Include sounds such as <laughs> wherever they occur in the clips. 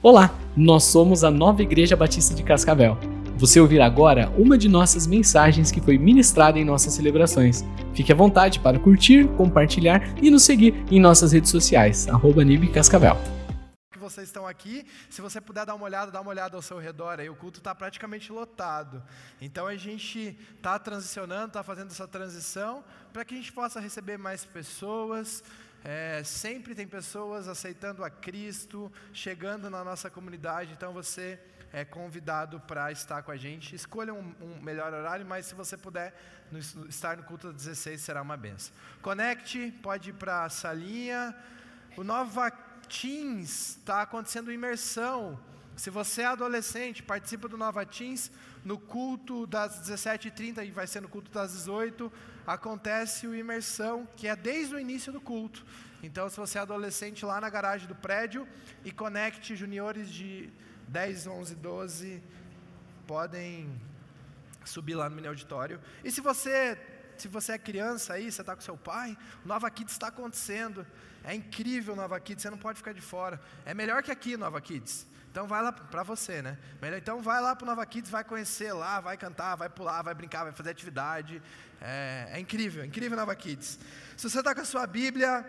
Olá, nós somos a Nova Igreja Batista de Cascavel. Você ouvirá agora uma de nossas mensagens que foi ministrada em nossas celebrações. Fique à vontade para curtir, compartilhar e nos seguir em nossas redes sociais, arroba Cascavel. Vocês estão aqui, se você puder dar uma olhada, dá uma olhada ao seu redor aí, o culto está praticamente lotado. Então a gente está transicionando, está fazendo essa transição para que a gente possa receber mais pessoas, é, sempre tem pessoas aceitando a Cristo, chegando na nossa comunidade, então você é convidado para estar com a gente. Escolha um, um, melhor horário, mas se você puder no, estar no culto das 16, será uma benção. Conecte, pode ir para a salinha. O Nova Teams está acontecendo imersão. Se você é adolescente, participa do Nova Teams no culto das 17h30 e vai ser no culto das 18 acontece o imersão, que é desde o início do culto. Então, se você é adolescente lá na garagem do prédio e conecte juniores de 10, 11, 12, podem subir lá no mini auditório. E se você, se você é criança aí, você está com seu pai, Nova Kids está acontecendo. É incrível Nova Kids, você não pode ficar de fora. É melhor que aqui, Nova Kids. Então vai lá para você, né? Então vai lá para o Nova Kids, vai conhecer lá, vai cantar, vai pular, vai brincar, vai fazer atividade. É, é incrível, incrível Nova Kids. Se você está com a sua Bíblia,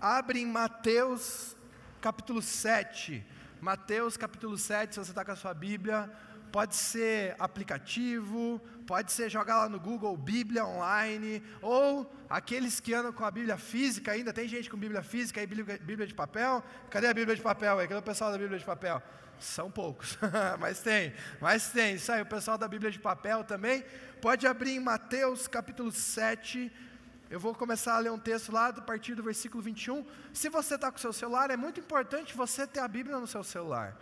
abre em Mateus capítulo 7. Mateus capítulo 7, se você está com a sua Bíblia, pode ser aplicativo, pode ser jogar lá no Google Bíblia online, ou aqueles que andam com a Bíblia física ainda, tem gente com Bíblia física e Bíblia de papel? Cadê a Bíblia de papel aí? Cadê o pessoal da Bíblia de papel? São poucos, <laughs> mas tem, mas tem. Aí, o pessoal da Bíblia de papel também. Pode abrir em Mateus capítulo 7. Eu vou começar a ler um texto lá a partir do versículo 21. Se você está com o seu celular, é muito importante você ter a Bíblia no seu celular.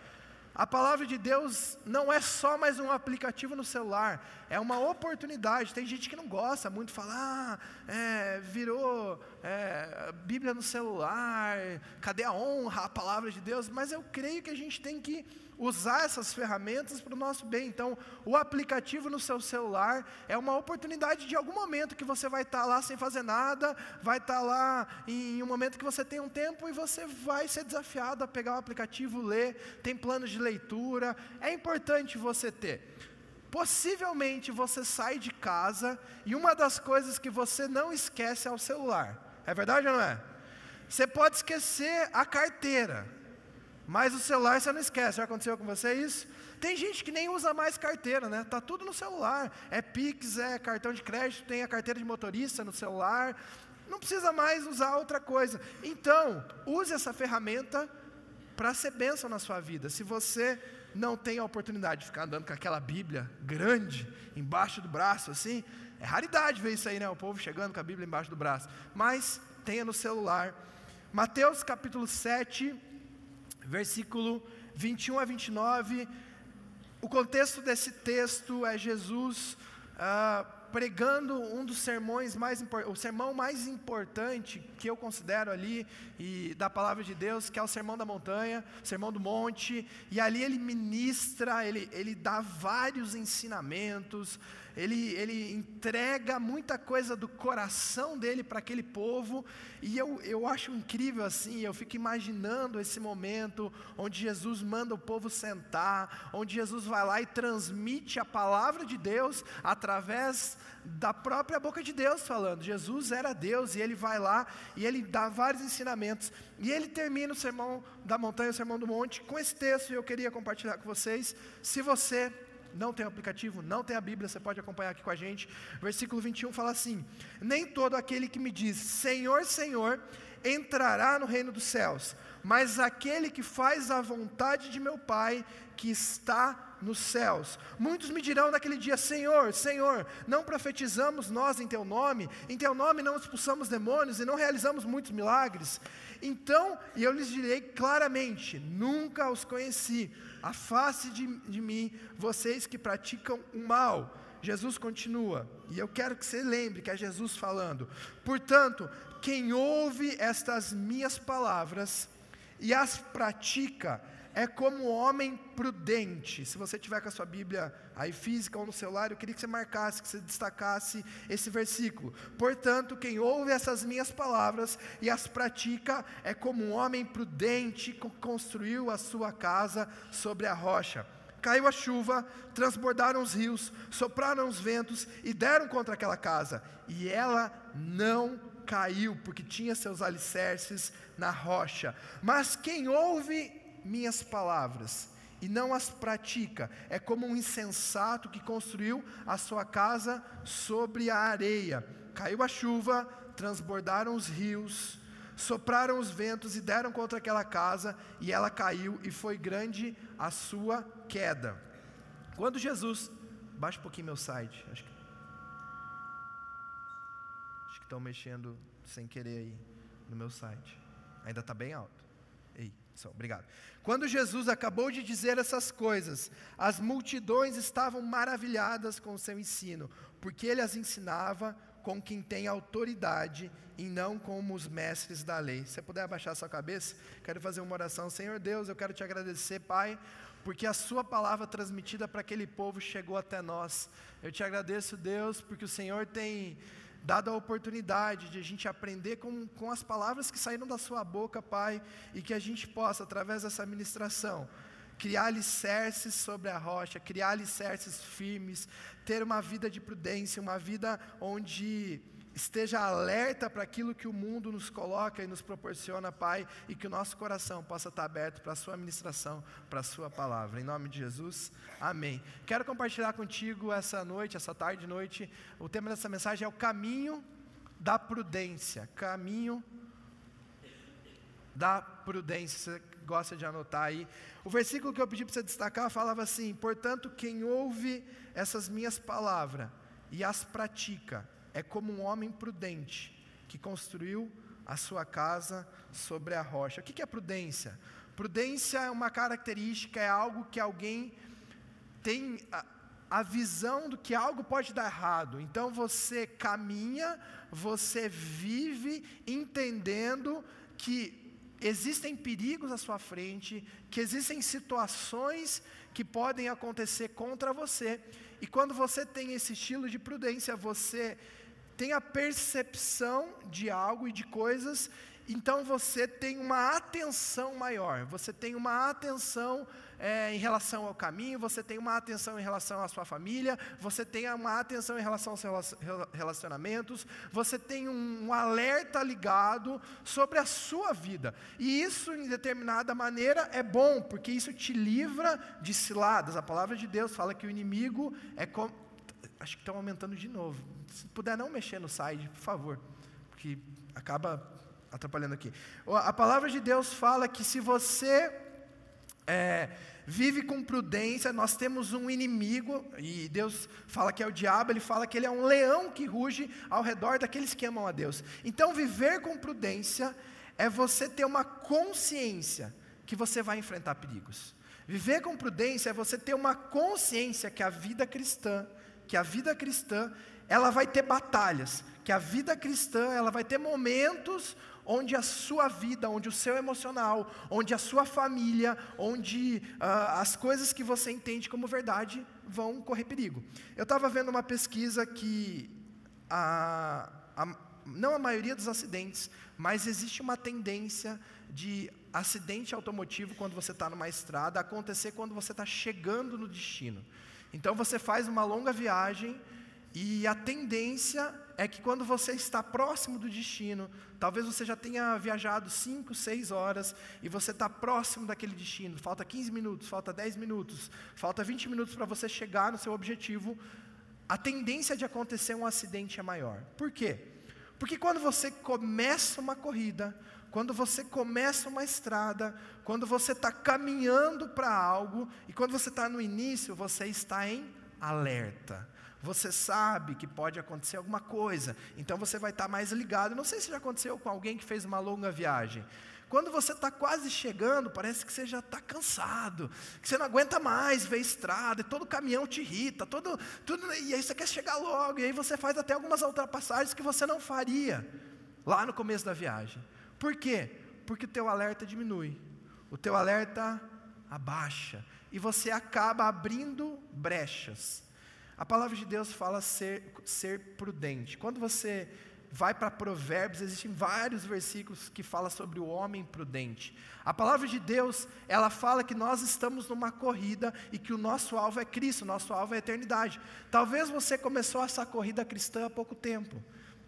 A palavra de Deus não é só mais um aplicativo no celular, é uma oportunidade. Tem gente que não gosta muito, fala, ah, é, virou é, Bíblia no celular, cadê a honra, a palavra de Deus? Mas eu creio que a gente tem que usar essas ferramentas para o nosso bem. Então, o aplicativo no seu celular é uma oportunidade de algum momento que você vai estar tá lá sem fazer nada, vai estar tá lá em um momento que você tem um tempo e você vai ser desafiado a pegar o aplicativo, ler, tem planos de leitura. É importante você ter. Possivelmente você sai de casa e uma das coisas que você não esquece é o celular. É verdade ou não é? Você pode esquecer a carteira. Mas o celular você não esquece. Já aconteceu com você isso? Tem gente que nem usa mais carteira, né? Tá tudo no celular. É Pix, é cartão de crédito, tem a carteira de motorista no celular. Não precisa mais usar outra coisa. Então, use essa ferramenta para ser bênção na sua vida. Se você não tem a oportunidade de ficar andando com aquela Bíblia grande embaixo do braço, assim, é raridade ver isso aí, né? O povo chegando com a Bíblia embaixo do braço. Mas tenha no celular. Mateus capítulo 7, versículo 21 a 29. O contexto desse texto é Jesus ah, pregando um dos sermões mais o sermão mais importante que eu considero ali e da palavra de Deus, que é o sermão da montanha, o sermão do monte, e ali ele ministra, ele, ele dá vários ensinamentos, ele, ele entrega muita coisa do coração dele para aquele povo, e eu, eu acho incrível assim, eu fico imaginando esse momento onde Jesus manda o povo sentar, onde Jesus vai lá e transmite a palavra de Deus através da própria boca de Deus falando. Jesus era Deus e ele vai lá e ele dá vários ensinamentos. E ele termina o sermão da montanha, o sermão do monte, com esse texto e eu queria compartilhar com vocês. Se você não tem aplicativo, não tem a Bíblia, você pode acompanhar aqui com a gente. Versículo 21 fala assim: Nem todo aquele que me diz Senhor, Senhor, entrará no reino dos céus, mas aquele que faz a vontade de meu Pai que está nos céus. Muitos me dirão naquele dia: Senhor, Senhor, não profetizamos nós em teu nome, em teu nome não expulsamos demônios e não realizamos muitos milagres. Então, e eu lhes direi claramente: nunca os conheci afaste de, de mim vocês que praticam o mal. Jesus continua, e eu quero que você lembre que é Jesus falando. Portanto, quem ouve estas minhas palavras e as pratica, é como homem prudente. Se você tiver com a sua Bíblia aí física ou no celular, eu queria que você marcasse, que você destacasse esse versículo. Portanto, quem ouve essas minhas palavras e as pratica é como um homem prudente que construiu a sua casa sobre a rocha. Caiu a chuva, transbordaram os rios, sopraram os ventos e deram contra aquela casa, e ela não caiu, porque tinha seus alicerces na rocha. Mas quem ouve minhas palavras e não as pratica, é como um insensato que construiu a sua casa sobre a areia. Caiu a chuva, transbordaram os rios, sopraram os ventos e deram contra aquela casa, e ela caiu, e foi grande a sua queda. Quando Jesus. Baixa um pouquinho meu site. Acho que, estão mexendo sem querer aí no meu site. Ainda está bem alto. Obrigado. Quando Jesus acabou de dizer essas coisas, as multidões estavam maravilhadas com o seu ensino, porque ele as ensinava com quem tem autoridade e não como os mestres da lei. Se você puder abaixar sua cabeça, quero fazer uma oração. Senhor Deus, eu quero te agradecer, Pai, porque a sua palavra transmitida para aquele povo chegou até nós. Eu te agradeço, Deus, porque o Senhor tem dado a oportunidade de a gente aprender com, com as palavras que saíram da sua boca, Pai, e que a gente possa, através dessa ministração, criar alicerces sobre a rocha, criar alicerces firmes, ter uma vida de prudência, uma vida onde esteja alerta para aquilo que o mundo nos coloca e nos proporciona, Pai, e que o nosso coração possa estar aberto para a Sua ministração, para a Sua palavra. Em nome de Jesus, amém. Quero compartilhar contigo essa noite, essa tarde e noite, o tema dessa mensagem é o caminho da prudência. Caminho da prudência. Você gosta de anotar aí. O versículo que eu pedi para você destacar falava assim: Portanto, quem ouve essas minhas palavras e as pratica, é como um homem prudente que construiu a sua casa sobre a rocha. O que é prudência? Prudência é uma característica, é algo que alguém tem a, a visão do que algo pode dar errado. Então você caminha, você vive entendendo que existem perigos à sua frente, que existem situações que podem acontecer contra você. E quando você tem esse estilo de prudência, você tem a percepção de algo e de coisas, então você tem uma atenção maior, você tem uma atenção é, em relação ao caminho, você tem uma atenção em relação à sua família, você tem uma atenção em relação aos seus relacionamentos, você tem um, um alerta ligado sobre a sua vida, e isso em determinada maneira é bom, porque isso te livra de ciladas. A palavra de Deus fala que o inimigo é como acho que estão aumentando de novo. Se puder não mexer no site, por favor, porque acaba atrapalhando aqui. A palavra de Deus fala que se você é, vive com prudência, nós temos um inimigo, e Deus fala que é o diabo, ele fala que ele é um leão que ruge ao redor daqueles que amam a Deus. Então, viver com prudência é você ter uma consciência que você vai enfrentar perigos. Viver com prudência é você ter uma consciência que a vida cristã que a vida cristã, ela vai ter batalhas, que a vida cristã, ela vai ter momentos onde a sua vida, onde o seu emocional, onde a sua família, onde uh, as coisas que você entende como verdade vão correr perigo. Eu estava vendo uma pesquisa que a, a, não a maioria dos acidentes, mas existe uma tendência de acidente automotivo quando você está numa estrada acontecer quando você está chegando no destino. Então você faz uma longa viagem e a tendência é que quando você está próximo do destino, talvez você já tenha viajado 5, 6 horas e você está próximo daquele destino, falta 15 minutos, falta 10 minutos, falta 20 minutos para você chegar no seu objetivo, a tendência de acontecer um acidente é maior. Por quê? Porque quando você começa uma corrida, quando você começa uma estrada, quando você está caminhando para algo, e quando você está no início, você está em alerta. Você sabe que pode acontecer alguma coisa, então você vai estar tá mais ligado. Não sei se já aconteceu com alguém que fez uma longa viagem. Quando você está quase chegando, parece que você já está cansado, que você não aguenta mais ver estrada, e todo caminhão te irrita, todo, tudo, e aí você quer chegar logo, e aí você faz até algumas ultrapassagens que você não faria lá no começo da viagem. Por quê? Porque o teu alerta diminui. O teu alerta abaixa e você acaba abrindo brechas. A palavra de Deus fala ser, ser prudente. Quando você vai para Provérbios, existem vários versículos que falam sobre o homem prudente. A palavra de Deus, ela fala que nós estamos numa corrida e que o nosso alvo é Cristo, o nosso alvo é a eternidade. Talvez você começou essa corrida cristã há pouco tempo.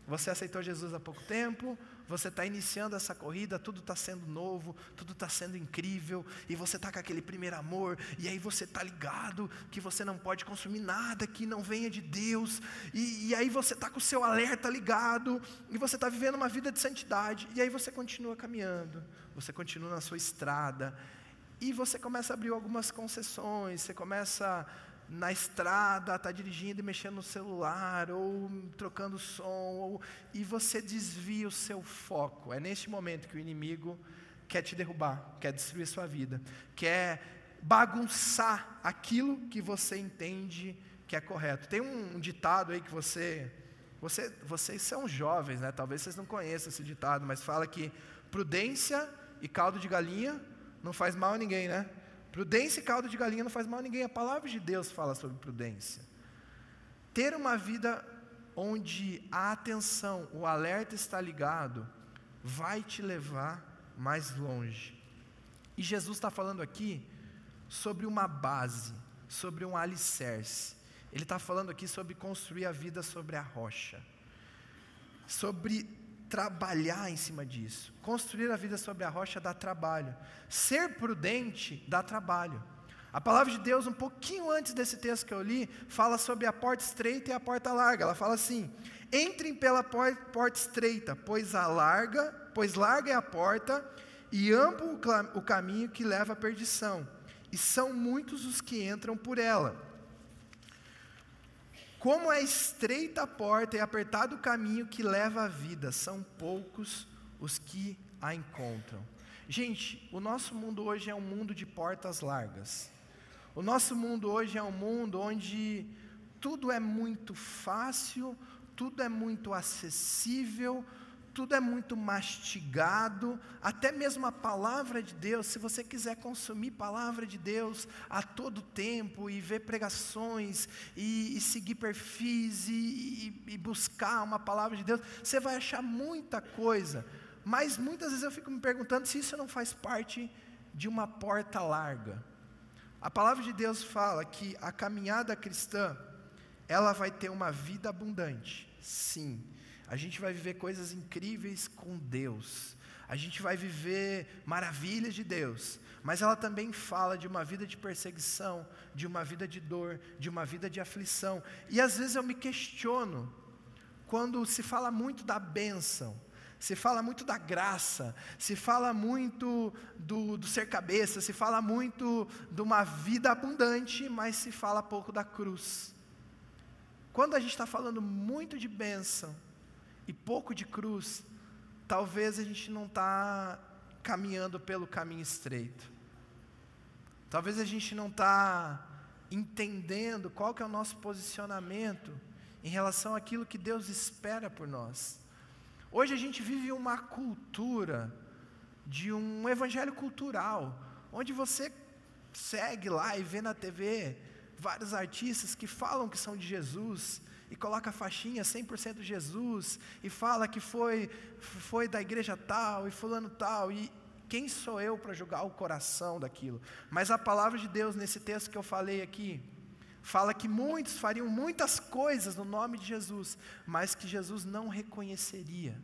Você aceitou Jesus há pouco tempo, você está iniciando essa corrida, tudo está sendo novo, tudo está sendo incrível, e você está com aquele primeiro amor, e aí você está ligado que você não pode consumir nada que não venha de Deus, e, e aí você está com o seu alerta ligado, e você está vivendo uma vida de santidade, e aí você continua caminhando, você continua na sua estrada, e você começa a abrir algumas concessões, você começa a na estrada, está dirigindo e mexendo no celular, ou trocando som, ou, e você desvia o seu foco. É neste momento que o inimigo quer te derrubar, quer destruir sua vida, quer bagunçar aquilo que você entende que é correto. Tem um, ditado aí que você, você, vocês são jovens, né? Talvez vocês não conheçam esse ditado, mas fala que prudência e caldo de galinha não faz mal a ninguém, né? Prudência e caldo de galinha não faz mal a ninguém. A palavra de Deus fala sobre prudência. Ter uma vida onde a atenção, o alerta está ligado, vai te levar mais longe. E Jesus está falando aqui sobre uma base, sobre um alicerce. Ele está falando aqui sobre construir a vida sobre a rocha, sobre trabalhar em cima disso. Construir a vida sobre a rocha dá trabalho. Ser prudente dá trabalho. A palavra de Deus, um pouquinho antes desse texto que eu li, fala sobre a porta estreita e a porta larga. Ela fala assim: entrem pela porta estreita, pois a larga, pois larga é a porta e amplo o caminho que leva à perdição, e são muitos os que entram por ela. Como é estreita a porta e apertado o caminho que leva à vida, são poucos os que a encontram. Gente, o nosso mundo hoje é um mundo de portas largas. O nosso mundo hoje é um mundo onde tudo é muito fácil, tudo é muito acessível, tudo é muito mastigado, até mesmo a palavra de Deus, se você quiser consumir palavra de Deus a todo tempo e ver pregações e, e seguir perfis e, e, e buscar uma palavra de Deus, você vai achar muita coisa, mas muitas vezes eu fico me perguntando se isso não faz parte de uma porta larga. A palavra de Deus fala que a caminhada cristã, ela vai ter uma vida abundante, sim a gente vai viver coisas incríveis com Deus. A gente vai viver maravilhas de Deus. Mas ela também fala de uma vida de perseguição, de uma vida de dor, de uma vida de aflição. E às vezes eu me questiono quando se fala muito da bênção, se fala muito da graça, se fala muito do, do, ser cabeça, se fala muito de uma vida abundante, mas se fala pouco da cruz. Quando a gente está falando muito de bênção, e pouco de cruz, talvez a gente não está caminhando pelo caminho estreito. Talvez a gente não está entendendo qual que é o nosso posicionamento em relação àquilo que Deus espera por nós. Hoje a gente vive uma cultura de um evangelho cultural, onde você segue lá e vê na TV vários artistas que falam que são de Jesus, e coloca a faixinha 100% Jesus e fala que foi foi da igreja tal e fulano tal e quem sou eu para julgar o coração daquilo? Mas a palavra de Deus nesse texto que eu falei aqui fala que muitos fariam muitas coisas no nome de Jesus, mas que Jesus não reconheceria.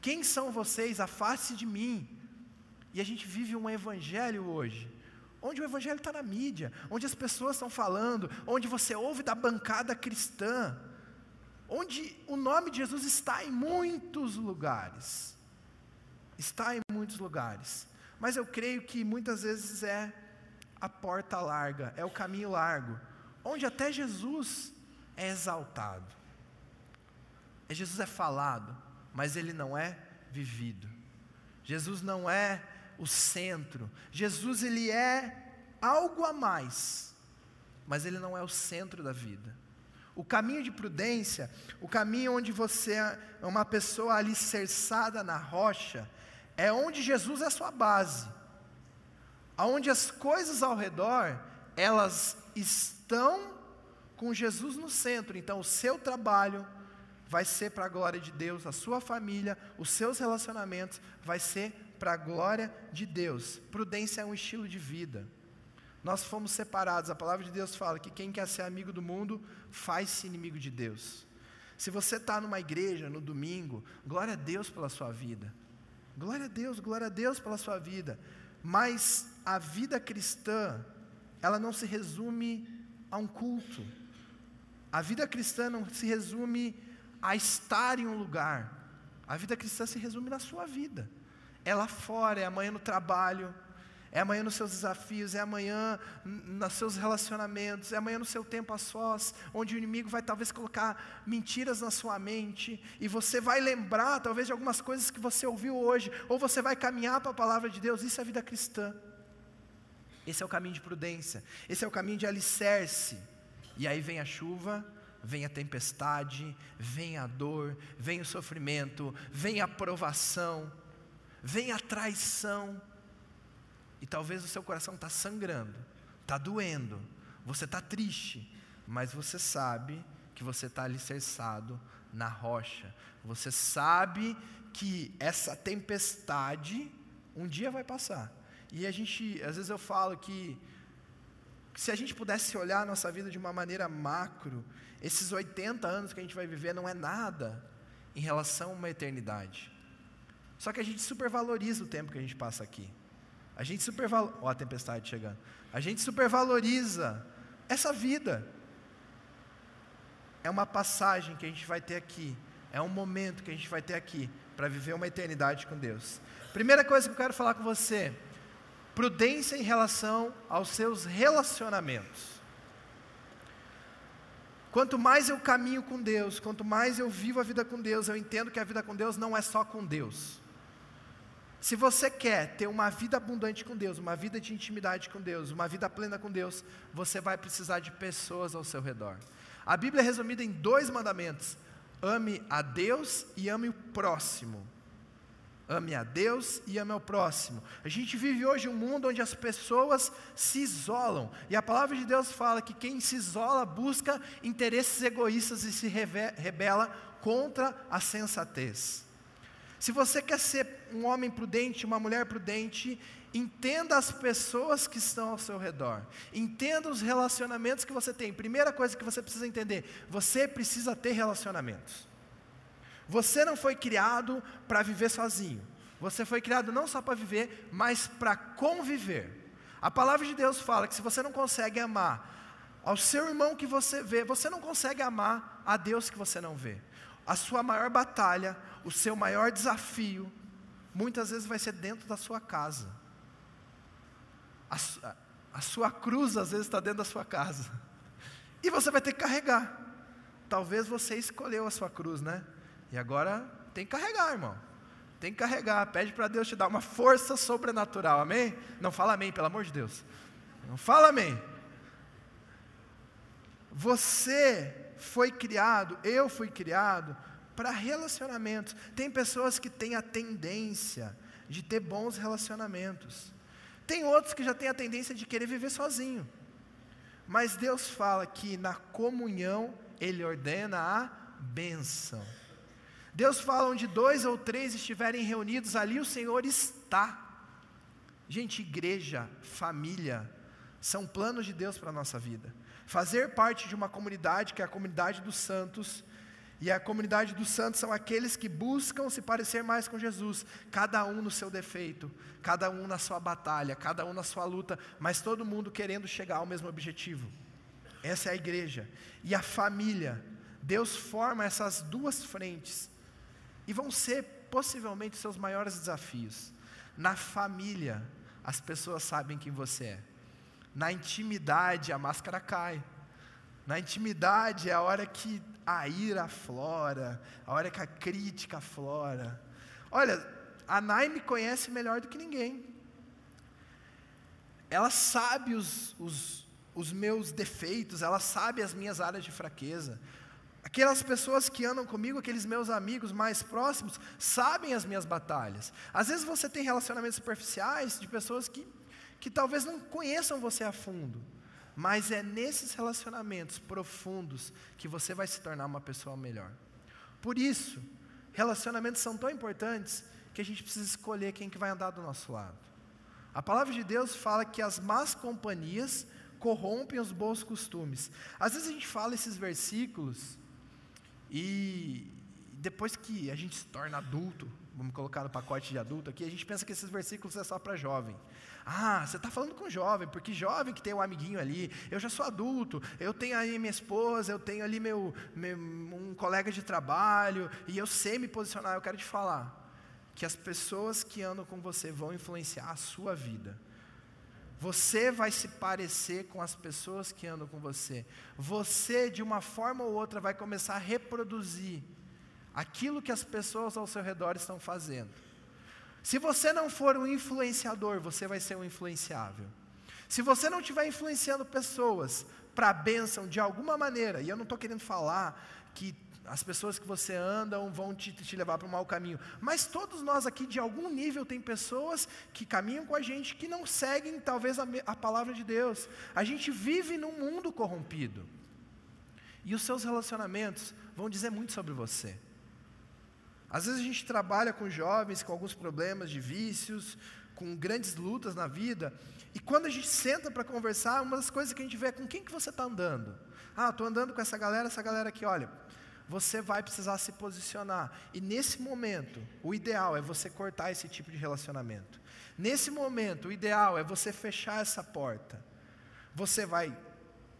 Quem são vocês? Afaste de mim. E a gente vive um evangelho hoje onde o evangelho está na mídia, onde as pessoas estão falando, onde você ouve da bancada cristã, onde o nome de Jesus está em muitos lugares. Está em muitos lugares. Mas eu creio que muitas vezes é a porta larga, é o caminho largo, onde até Jesus é exaltado. Jesus é falado, mas ele não é vivido. Jesus não é o centro. Jesus ele é algo a mais, mas ele não é o centro da vida. O caminho de prudência, o caminho onde você é uma pessoa alicerçada na rocha, é onde Jesus é a sua base. Onde as coisas ao redor, elas estão com Jesus no centro. Então, o seu trabalho vai ser para a glória de Deus, a sua família, os seus relacionamentos vai ser para a glória de Deus. Prudência é um estilo de vida. Nós fomos separados. A palavra de Deus fala que quem quer ser amigo do mundo faz-se inimigo de Deus. Se você está numa igreja no domingo, glória a Deus pela sua vida. Glória a Deus, glória a Deus pela sua vida. Mas a vida cristã, ela não se resume a um culto. A vida cristã não se resume a estar em um lugar. A vida cristã se resume na sua vida. É lá fora, é amanhã no trabalho, é amanhã nos seus desafios, é amanhã nos seus relacionamentos, é amanhã no seu tempo a sós, onde o inimigo vai talvez colocar mentiras na sua mente, e você vai lembrar talvez de algumas coisas que você ouviu hoje, ou você vai caminhar para a palavra de Deus, isso é vida cristã. Esse é o caminho de prudência, esse é o caminho de alicerce. E aí vem a chuva, vem a tempestade, vem a dor, vem o sofrimento, vem a provação, vem a traição, e talvez o seu coração está sangrando, está doendo, você está triste, mas você sabe que você está alicerçado na rocha, você sabe que essa tempestade um dia vai passar. E a gente, às vezes eu falo que se a gente pudesse olhar a nossa vida de uma maneira macro, esses 80 anos que a gente vai viver não é nada em relação a uma eternidade. Só que a gente supervaloriza o tempo que a gente passa aqui. A gente supervaloriza. Ó, a tempestade chegando. A gente supervaloriza essa vida. É uma passagem que a gente vai ter aqui. É um momento que a gente vai ter aqui para viver uma eternidade com Deus. Primeira coisa que eu quero falar com você: prudência em relação aos seus relacionamentos. Quanto mais eu caminho com Deus, quanto mais eu vivo a vida com Deus, eu entendo que a vida com Deus não é só com Deus. Se você quer ter uma vida abundante com Deus, uma vida de intimidade com Deus, uma vida plena com Deus, você vai precisar de pessoas ao seu redor. A Bíblia é resumida em dois mandamentos: ame a Deus e ame o próximo. Ame a Deus e ame ao próximo. A gente vive hoje um mundo onde as pessoas se isolam. E a palavra de Deus fala que quem se isola busca interesses egoístas e se rebela contra a sensatez. Se você quer ser um homem prudente, uma mulher prudente, entenda as pessoas que estão ao seu redor. Entenda os relacionamentos que você tem. Primeira coisa que você precisa entender: você precisa ter relacionamentos. Você não foi criado para viver sozinho. Você foi criado não só para viver, mas para conviver. A palavra de Deus fala que se você não consegue amar ao seu irmão que você vê, você não consegue amar a Deus que você não vê. A sua maior batalha, o seu maior desafio, muitas vezes vai ser dentro da sua casa. A, a sua cruz, às vezes, está dentro da sua casa. <laughs> E você vai ter que carregar. Talvez você escolheu a sua cruz, né? E agora tem que carregar, irmão. Tem que carregar. Pede para Deus te dar uma força sobrenatural. Amém? Não fala amém, pelo amor de Deus. Não fala amém. Você foi criado, eu fui criado para relacionamentos. Tem pessoas que têm a tendência de ter bons relacionamentos. Tem outros que já têm a tendência de querer viver sozinho. Mas Deus fala que na comunhão Ele ordena a bênção. Deus fala onde dois ou três estiverem reunidos, ali o Senhor está. Gente, igreja, família, são planos de Deus para a nossa vida. Fazer parte de uma comunidade, que é a comunidade dos santos, e a comunidade dos santos são aqueles que buscam se parecer mais com Jesus, cada um no seu defeito, cada um na sua batalha, cada um na sua luta, mas todo mundo querendo chegar ao mesmo objetivo. Essa é a igreja. E a família. Deus forma essas duas frentes. E vão ser possivelmente seus maiores desafios. Na família, as pessoas sabem quem você é. Na intimidade, a máscara cai. Na intimidade é a hora que a ira aflora, a hora que a crítica aflora. Olha, a Nai me conhece melhor do que ninguém. Ela sabe os, os, os meus defeitos, ela sabe as minhas áreas de fraqueza. Aquelas pessoas que andam comigo, aqueles meus amigos mais próximos, sabem as minhas batalhas. Às vezes você tem relacionamentos superficiais de pessoas que que talvez não conheçam você a fundo, mas é nesses relacionamentos profundos que você vai se tornar uma pessoa melhor. Por isso, relacionamentos são tão importantes que a gente precisa escolher quem que vai andar do nosso lado. A palavra de Deus fala que as más companhias corrompem os bons costumes. Às vezes a gente fala esses versículos e depois que a gente se torna adulto, vamos colocar no pacote de adulto aqui, a gente pensa que esses versículos é só para jovem. Ah, você está falando com jovem, porque jovem que tem um amiguinho ali, eu já sou adulto, eu tenho aí minha esposa, eu tenho ali meu, meu um colega de trabalho, e eu sei me posicionar, eu quero te falar que as pessoas que andam com você vão influenciar a sua vida. Você vai se parecer com as pessoas que andam com você. Você, de uma forma ou outra, vai começar a reproduzir aquilo que as pessoas ao seu redor estão fazendo. Se você não for um influenciador, você vai ser um influenciável. Se você não estiver influenciando pessoas para a bênção de alguma maneira, e eu não estou querendo falar que as pessoas que você anda vão te, te levar para um mau caminho. Mas todos nós aqui, de algum nível, tem pessoas que caminham com a gente que não seguem, talvez, a, a palavra de Deus. A gente vive num mundo corrompido. E os seus relacionamentos vão dizer muito sobre você. Às vezes a gente trabalha com jovens com alguns problemas de vícios, com grandes lutas na vida, e quando a gente senta para conversar, uma das coisas que a gente vê é com quem que você está andando. Ah, estou andando com essa galera, essa galera aqui, olha, você vai precisar se posicionar. E nesse momento, o ideal é você cortar esse tipo de relacionamento. Nesse momento, o ideal é você fechar essa porta. Você vai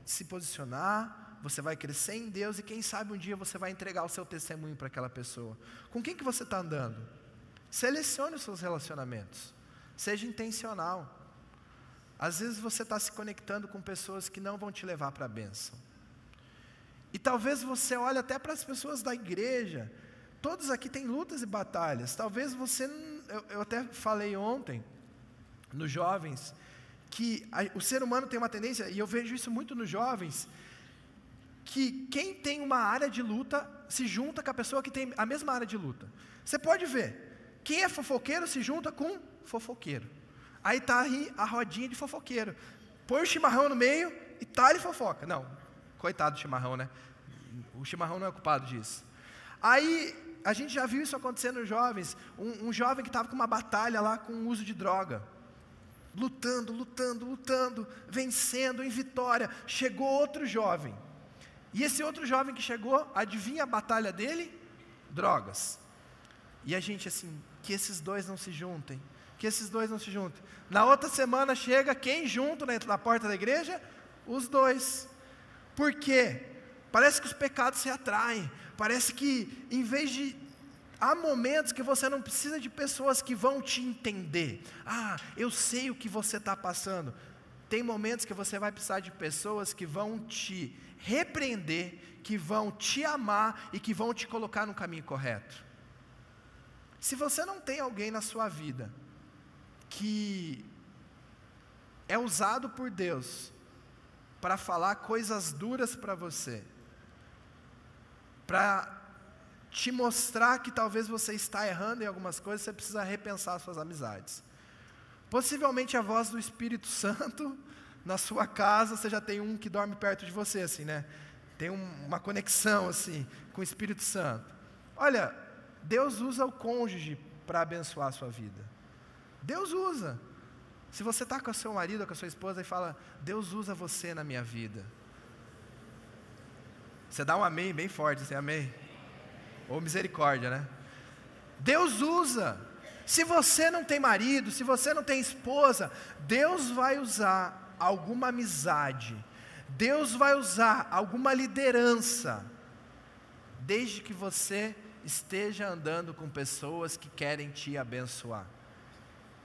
se posicionar, você vai crescer em Deus e quem sabe um dia você vai entregar o seu testemunho para aquela pessoa. Com quem que você está andando? Selecione os seus relacionamentos. Seja intencional. Às vezes você está se conectando com pessoas que não vão te levar para a bênção. E talvez você olhe até para as pessoas da igreja. Todos aqui têm lutas e batalhas. Talvez você, eu, eu até falei ontem, nos jovens, que a, o ser humano tem uma tendência, e eu vejo isso muito nos jovens, que quem tem uma área de luta se junta com a pessoa que tem a mesma área de luta. Você pode ver, quem é fofoqueiro se junta com fofoqueiro. Aí está aí a rodinha de fofoqueiro. Põe o chimarrão no meio e tá ele fofoca. Não, Coitado do chimarrão, né? O chimarrão não é culpado disso. Aí, a gente já viu isso acontecer nos jovens. Um, um jovem que estava com uma batalha lá com o uso de droga. Lutando, lutando, lutando, vencendo em vitória. Chegou outro jovem. E esse outro jovem que chegou, adivinha a batalha dele? Drogas. E a gente assim, que esses dois não se juntem. Que esses dois não se juntem. Na outra semana chega quem junto na, na porta da igreja? Os dois. Por quê? Parece que os pecados se atraem. Parece que, em vez de. Há momentos que você não precisa de pessoas que vão te entender. Ah, eu sei o que você está passando. Tem momentos que você vai precisar de pessoas que vão te repreender, que vão te amar e que vão te colocar no caminho correto. Se você não tem alguém na sua vida que é usado por Deus para falar coisas duras para você, para te mostrar que talvez você está errando em algumas coisas, você precisa repensar suas amizades. Possivelmente a voz do Espírito <laughs> Santo na sua casa, você já tem um que dorme perto de você, assim, né? Tem um, uma conexão, assim, com o Espírito Santo. Olha, Deus usa o cônjuge para abençoar a sua vida. Deus usa. Se você está com o seu marido com a sua esposa e fala, Deus usa você na minha vida. Você dá um amém bem forte, assim, amém. Ou misericórdia, né? Deus usa. Se você não tem marido, se você não tem esposa, Deus vai usar alguma amizade, Deus vai usar alguma liderança, desde que você esteja andando com pessoas que querem te abençoar.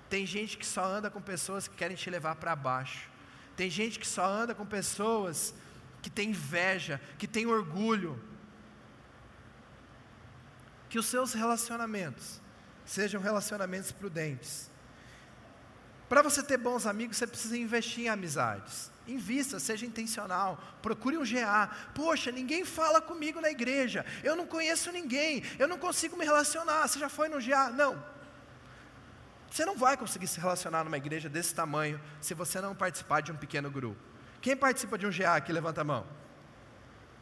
Tem gente que só anda com pessoas que querem te levar para baixo. Tem gente que só anda com pessoas que tem inveja, que tem orgulho. Que os seus relacionamentos sejam relacionamentos prudentes. Para você ter bons amigos, você precisa investir em amizades. Invista, seja intencional, procure um GA. Poxa, ninguém fala comigo na igreja, eu não conheço ninguém, eu não consigo me relacionar. Você já foi no GA? Não. Você não vai conseguir se relacionar numa igreja desse tamanho se você não participar de um pequeno grupo. Quem participa de um GA aqui, levanta a mão.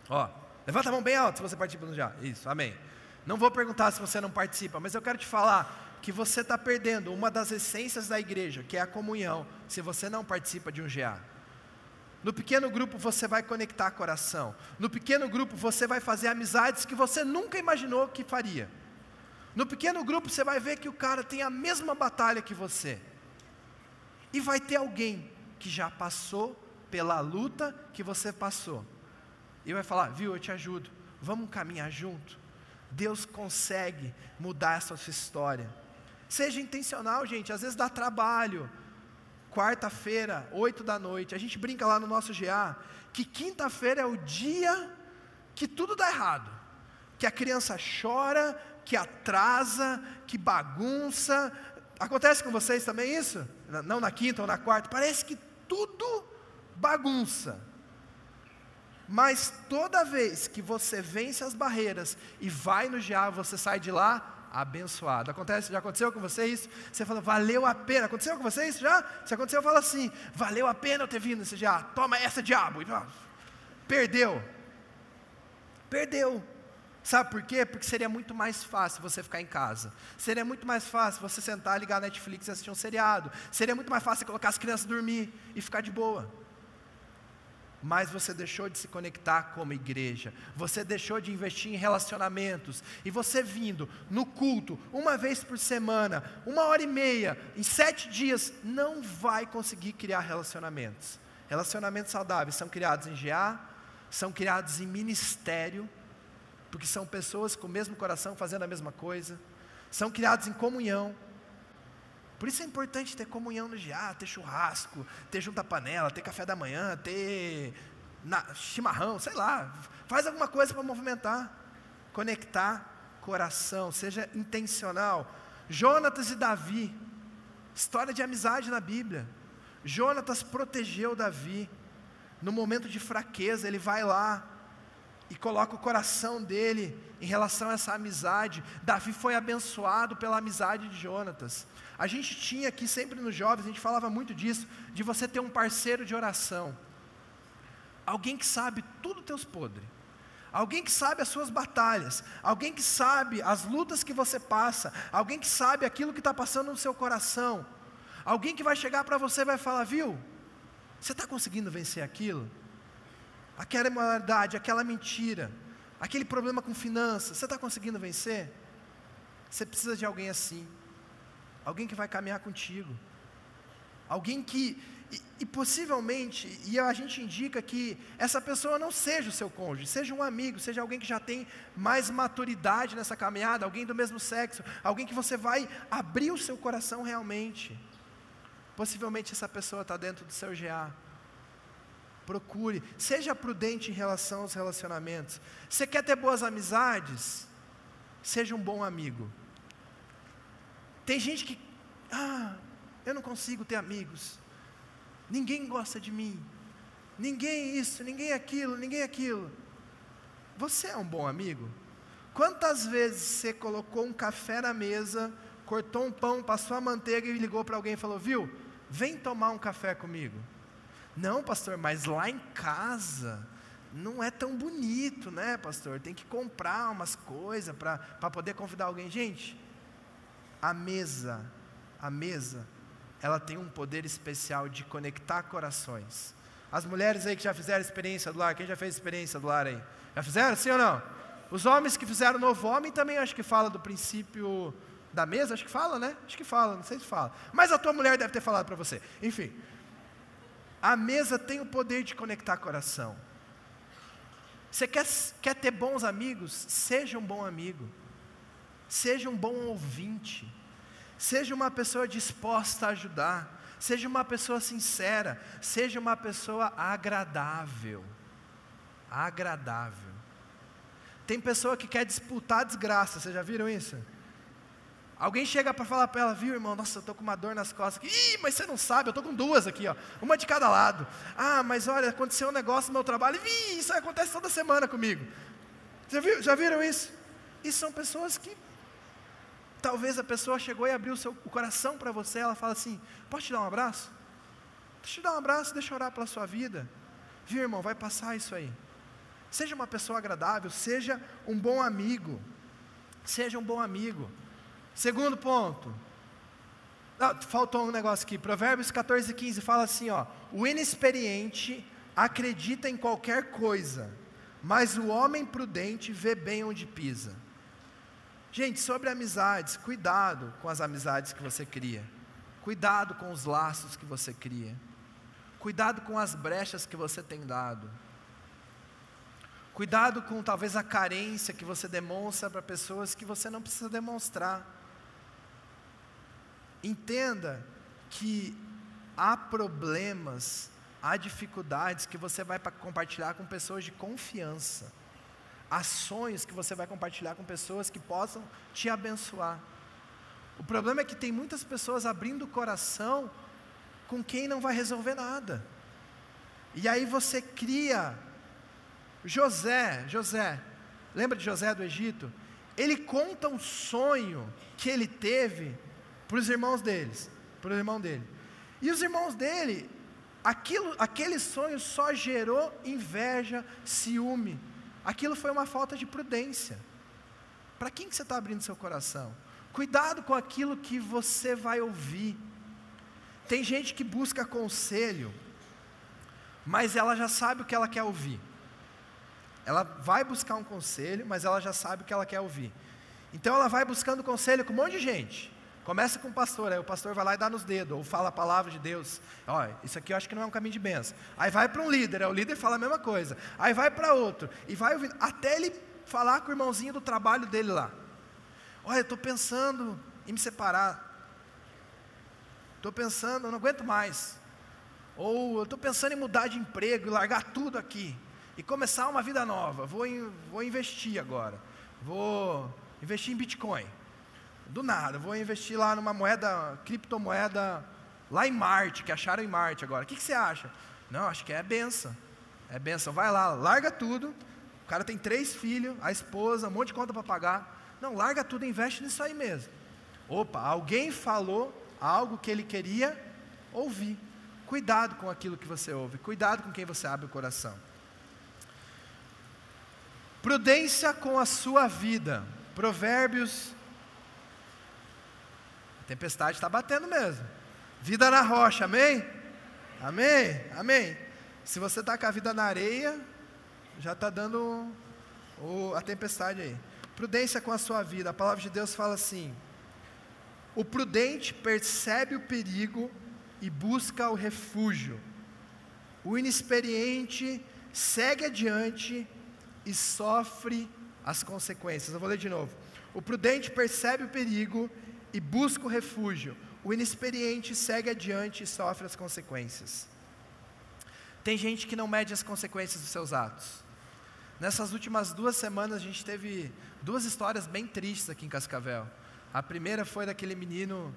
Ó, levanta a mão bem alto se você participa de um GA. Isso, amém. Não vou perguntar se você não participa, mas eu quero te falar que você está perdendo uma das essências da igreja, que é a comunhão, se você não participa de um GA. No pequeno grupo você vai conectar coração. No pequeno grupo você vai fazer amizades que você nunca imaginou que faria. No pequeno grupo você vai ver que o cara tem a mesma batalha que você. E vai ter alguém que já passou pela luta que você passou. E vai falar: "Viu, eu te ajudo. Vamos caminhar junto". Deus consegue mudar essa sua história. Seja intencional, gente. Às vezes dá trabalho. Quarta-feira, oito da noite, a gente brinca lá no nosso GA que quinta-feira é o dia que tudo dá errado. Que a criança chora, que atrasa, que bagunça. Acontece com vocês também isso? Não na quinta ou na quarta. Parece que tudo bagunça. Mas toda vez que você vence as barreiras e vai no GA, você sai de lá abençoado. Acontece, já aconteceu com você isso? Você fala, valeu a pena. Aconteceu com você isso já? Se aconteceu, fala assim, valeu a pena eu ter vindo nesse GA. Toma essa, diabo. Perdeu. Perdeu. Sabe por quê? Porque seria muito mais fácil você ficar em casa. Seria muito mais fácil você sentar, ligar a Netflix e assistir um seriado. Seria muito mais fácil colocar as crianças dormir e ficar de boa. Mas você deixou de se conectar como igreja. Você deixou de investir em relacionamentos. E você vindo no culto, uma vez por semana, uma hora e meia, em sete dias, não vai conseguir criar relacionamentos. Relacionamentos saudáveis são criados em GA, são criados em ministério porque são pessoas com o mesmo coração fazendo a mesma coisa, são criados em comunhão. Por isso é importante ter comunhão no GA, ter churrasco, ter junta panela, ter café da manhã, ter na, chimarrão, sei lá, faz alguma coisa para movimentar, conectar coração, seja intencional. Jonatas e Davi, história de amizade na Bíblia. Jonatas protegeu Davi. No momento de fraqueza, ele vai lá, e coloca o coração dele em relação a essa amizade. Davi foi abençoado pela amizade de Jonatas. A gente tinha aqui sempre nos jovens, a gente falava muito disso, de você ter um parceiro de oração. Alguém que sabe tudo teus podres. Alguém que sabe as suas batalhas, alguém que sabe as lutas que você passa, alguém que sabe aquilo que está passando no seu coração, alguém que vai chegar para você e vai falar: Viu, você está conseguindo vencer aquilo? aquela imoralidade, aquela mentira, aquele problema com finanças, você está conseguindo vencer? Você precisa de alguém assim, alguém que vai caminhar contigo, alguém que, e, e, possivelmente, e a gente indica que essa pessoa não seja o seu cônjuge, seja um amigo, seja alguém que já tem mais maturidade nessa caminhada, alguém do mesmo sexo, alguém que você vai abrir o seu coração realmente. Possivelmente essa pessoa está dentro do seu GA procure, seja prudente em relação aos relacionamentos. Você quer ter boas amizades? Seja um bom amigo. Tem gente que, ah, eu não consigo ter amigos. Ninguém gosta de mim. Ninguém isso, ninguém aquilo, ninguém aquilo. Você é um bom amigo? Quantas vezes você colocou um café na mesa, cortou um pão, passou a manteiga e ligou para alguém e falou: Viu, vem tomar um café comigo? Não, pastor, mas lá em casa não é tão bonito, né, pastor? Tem que comprar umas coisas para poder convidar alguém. Gente, a mesa, a mesa, ela tem um poder especial de conectar corações. As mulheres aí que já fizeram experiência do lar, quem já fez experiência do lar aí? Já fizeram, sim ou não? Os homens que fizeram novo homem também acho que fala do princípio da mesa, acho que fala, né? Acho que fala, não sei se fala. Mas a tua mulher deve ter falado para você. Enfim, a mesa tem o poder de conectar coração. Você quer, quer ter bons amigos? Seja um bom amigo. Seja um bom ouvinte. Seja uma pessoa disposta a ajudar. Seja uma pessoa sincera. Seja uma pessoa agradável. Agradável. Tem pessoa que quer disputar desgraça, vocês já viram isso? Alguém chega para falar para ela, viu, irmão? Nossa, eu estou com uma dor nas costas. Ih, mas você não sabe, eu estou com duas aqui, ó. Uma de cada lado. Ah, mas olha, aconteceu um negócio no meu trabalho. Ih, isso acontece toda semana comigo. Já, viu, já viram isso? E são pessoas que Talvez a pessoa chegou e abriu o, seu, coração para você, ela fala assim: Posso te dar um abraço? Deixa eu te dar um abraço, deixa eu orar pela sua vida. Viu, irmão, vai passar isso aí. Seja uma pessoa agradável, seja um bom amigo. Seja um bom amigo. Segundo ponto. Ah, faltou um negócio aqui. Provérbios 14, 15 fala assim: ó, o inexperiente acredita em qualquer coisa, mas o homem prudente vê bem onde pisa. Gente, sobre amizades, cuidado com as amizades que você cria. Cuidado com os laços que você cria. Cuidado com as brechas que você tem dado. Cuidado com talvez a carência que você demonstra para pessoas que você não precisa demonstrar. Entenda que há problemas, há dificuldades que você vai compartilhar com pessoas de confiança ações que você vai compartilhar com pessoas que possam te abençoar. O problema é que tem muitas pessoas abrindo o coração com quem não vai resolver nada. E aí você cria José, José, lembra de José do Egito? Ele conta um sonho que ele teve para os irmãos deles, para o irmão dele. E os irmãos dele, aquilo, aquele sonho só gerou inveja, ciúme aquilo foi uma falta de prudência. Para quem que você está abrindo seu coração? Cuidado com aquilo que você vai ouvir. Tem gente que busca conselho, mas ela já sabe o que ela quer ouvir. Ela vai buscar um conselho, mas ela já sabe o que ela quer ouvir. Então ela vai buscando conselho com um monte de gente. Começa com o pastor, aí o pastor vai lá e dá nos dedos, ou fala a palavra de Deus. Olha, isso aqui eu acho que não é um caminho de bênção. Aí vai para um líder, aí o líder fala a mesma coisa. Aí vai para outro, e vai ouvindo, até ele falar com o irmãozinho do trabalho dele lá. Olha, eu estou pensando em me separar. Estou pensando, eu não aguento mais. Ou eu estou pensando em mudar de emprego e largar tudo aqui. E começar uma vida nova. Vou, vou investir agora. Vou investir em Bitcoin. Do nada, vou investir lá numa moeda, criptomoeda, lá em Marte, que acharam em Marte agora. O que, que você acha? Não, acho que é benção. É benção. Vai lá, larga tudo. O cara tem três filhos, a esposa, um monte de conta para pagar. Não, larga tudo investe nisso aí mesmo. Opa, alguém falou algo que ele queria ouvir. Cuidado com aquilo que você ouve, cuidado com quem você abre o coração. Prudência com a sua vida. Provérbios tempestade está batendo mesmo. Vida na rocha, amém? Amém? Amém? Se você está com a vida na areia, já está dando o, a tempestade aí. Prudência com a sua vida. A palavra de Deus fala assim: o prudente percebe o perigo e busca o refúgio. O inexperiente segue adiante e sofre as consequências. Eu vou ler de novo. O prudente percebe o perigo e busca o refúgio. O inexperiente segue adiante e sofre as consequências. Tem gente que não mede as consequências dos seus atos. Nessas últimas duas semanas a gente teve duas histórias bem tristes aqui em Cascavel. A primeira foi daquele menino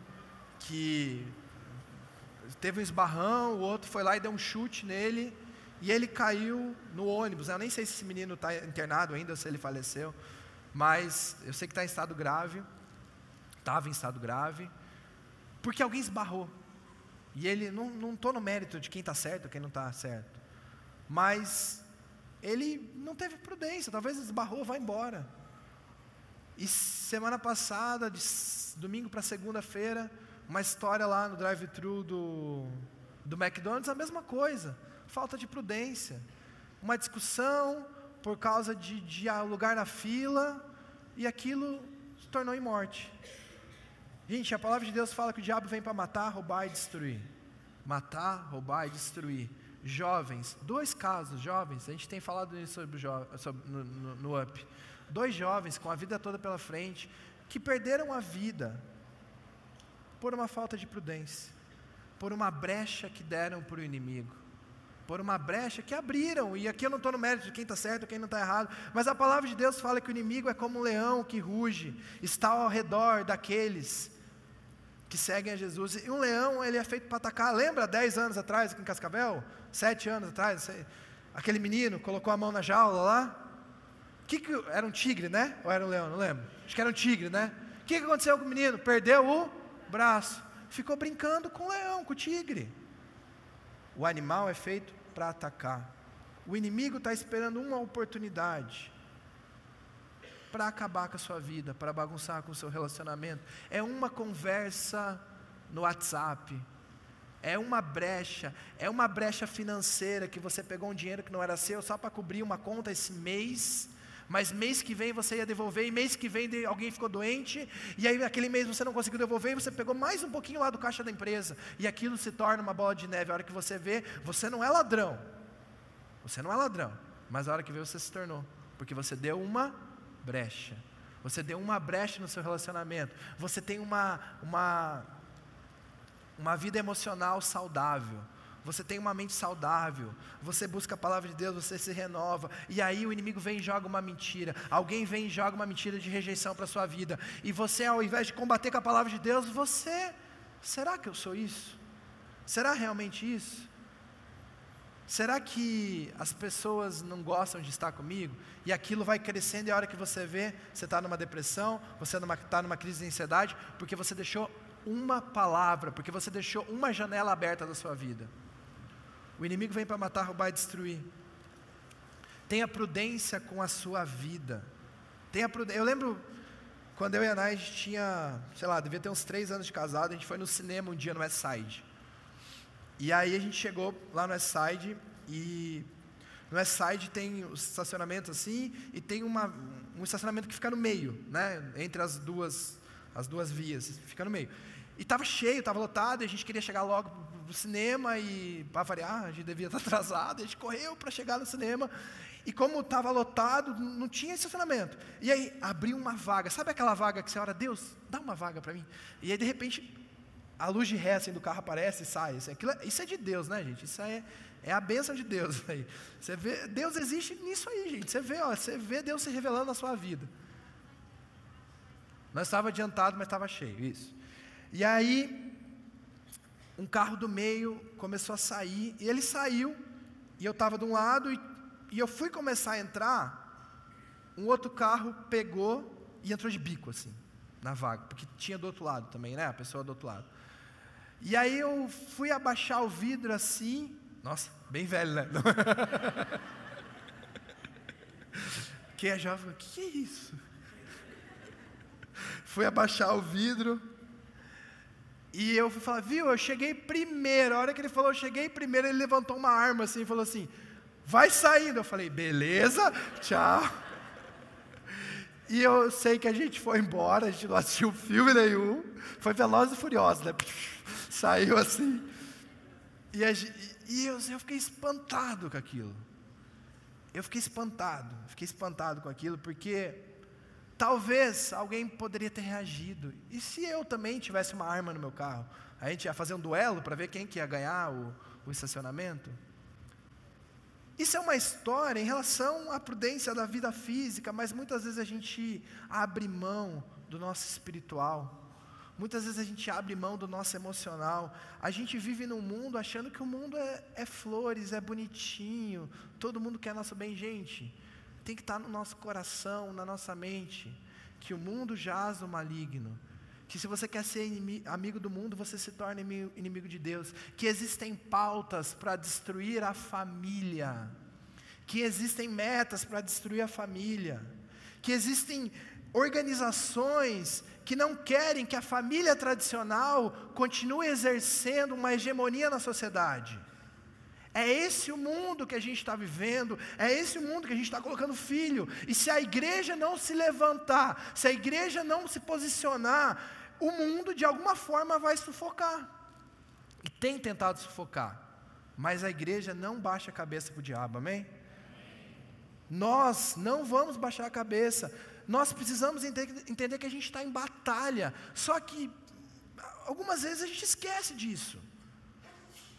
que teve um esbarrão, o outro foi lá e deu um chute nele e ele caiu no ônibus. Eu nem sei se esse menino está internado ainda ou se ele faleceu, mas eu sei que está em estado grave estava em estado grave, porque alguém esbarrou. E ele, não estou no mérito de quem está certo quem não está certo, mas ele não teve prudência, talvez esbarrou, vai embora. E semana passada, de domingo para segunda-feira, uma história lá no drive-thru do, do McDonald's, a mesma coisa, falta de prudência. Uma discussão por causa de, de lugar na fila, e aquilo se tornou em morte. Gente, a palavra de Deus fala que o diabo vem para matar, roubar e destruir. Matar, roubar e destruir. Jovens, dois casos, jovens, a gente tem falado isso sobre, sobre no, no, no UP. Dois jovens com a vida toda pela frente, que perderam a vida por uma falta de prudência, por uma brecha que deram para o inimigo por uma brecha que abriram, e aqui eu não estou no mérito de quem está certo quem não está errado, mas a palavra de Deus fala que o inimigo é como um leão que ruge, está ao redor daqueles que seguem a Jesus. E um leão, ele é feito para atacar. Lembra, dez anos atrás, aqui em Cascavel? Sete anos atrás, aquele menino colocou a mão na jaula lá? Que que, era um tigre, né? Ou era um leão? Não lembro. Acho que era um tigre, né? O que aconteceu com o menino? Perdeu o braço. Ficou brincando com o leão, com o tigre. O animal é feito para atacar. O inimigo está esperando uma oportunidade para acabar com a sua vida, para bagunçar com o seu relacionamento. É uma conversa no WhatsApp, é uma brecha, é uma brecha financeira que você pegou um dinheiro que não era seu só para cobrir uma conta esse mês, mas mês que vem você ia devolver, e mês que vem alguém ficou doente, e aí aquele mês você não conseguiu devolver, e você pegou mais um pouquinho lá do caixa da empresa, e aquilo se torna uma bola de neve. A hora que você vê, você não é ladrão, você não é ladrão, mas a hora que vê, você se tornou, porque você deu uma brecha. Você deu uma brecha no seu relacionamento. Você tem uma, uma, uma vida emocional saudável. Você tem uma mente saudável. Você busca a palavra de Deus, você se renova. E aí o inimigo vem e joga uma mentira. Alguém vem e joga uma mentira de rejeição para a sua vida. E você, ao invés de combater com a palavra de Deus, você. Será que eu sou isso? Será realmente isso? Será que as pessoas não gostam de estar comigo? E aquilo vai crescendo e a hora que você vê, você está numa depressão, você está numa, crise de ansiedade, porque você deixou uma palavra, porque você deixou uma janela aberta da sua vida. O inimigo vem para matar, roubar e destruir. Tenha prudência com a sua vida. Tenha prudência. Eu lembro quando eu e a Nai tinha, sei lá, devia ter uns três anos de casado, a gente foi no cinema um dia no West Side. E aí a gente chegou lá no West Side e no West Side tem os estacionamentos assim e tem uma, um estacionamento que fica no meio, né, entre as duas as duas vias, fica no meio. E estava cheio, estava lotado, e a gente queria chegar logo para o cinema e para variar, a gente devia estar <laughs> atrasado, a gente correu para chegar no cinema. E como estava lotado, não tinha estacionamento. E aí abriu uma vaga. Sabe aquela vaga que você ora, Deus, dá uma vaga para mim? E aí de repente a luz de ré assim, do carro aparece e sai. Assim, aquilo, é, isso é de Deus, né, gente? Isso é, é a bênção de Deus. Aí. Você vê, Deus existe nisso aí, gente. Você vê, ó, você vê Deus se revelando na sua vida. Nós estava adiantado, mas estava cheio, isso. E aí, um carro do meio começou a sair, e ele saiu, e eu estava de um lado, e, e eu fui começar a entrar, um outro carro pegou e entrou de bico, assim, na vaga, porque tinha do outro lado também, né? A pessoa do outro lado. E aí eu fui abaixar o vidro assim. Nossa, bem velho, né? <laughs> Quem é jovem, o que é isso? <laughs> Fui abaixar o vidro. E eu fui falar, viu, eu cheguei primeiro. A hora que ele falou, eu cheguei primeiro, ele levantou uma arma assim e falou assim: vai saindo. Eu falei, beleza, tchau. E eu sei que a gente foi embora, a gente não assistiu filme nenhum. Foi Veloz e Furioso, né? <laughs> Saiu assim. E, e eu, eu fiquei espantado com aquilo. Eu fiquei espantado, fiquei espantado com aquilo, porque talvez alguém poderia ter reagido. E se eu também tivesse uma arma no meu carro? A gente ia fazer um duelo para ver quem que ia ganhar o, o estacionamento? Isso é uma história em relação à prudência da vida física, mas muitas vezes a gente abre mão do nosso espiritual. Muitas vezes a gente abre mão do nosso emocional. A gente vive num mundo achando que o mundo é, é flores, é bonitinho, todo mundo quer nosso bem. Gente, tem que estar no nosso coração, na nossa mente, que o mundo jaz o maligno. Que se você quer ser inimigo, amigo do mundo, você se torna inimigo de Deus. Que existem pautas para destruir a família. Que existem metas para destruir a família. Que existem organizações que não querem que a família tradicional continue exercendo uma hegemonia na sociedade. É esse o mundo que a gente está vivendo, é esse o mundo que a gente está colocando filho. E se a igreja não se levantar, se a igreja não se posicionar, o mundo de alguma forma vai sufocar. E tem tentado sufocar. Mas a igreja não baixa a cabeça para o diabo, amém? Nós não vamos baixar a cabeça nós precisamos entender que a gente está em batalha. Só que algumas vezes a gente esquece disso.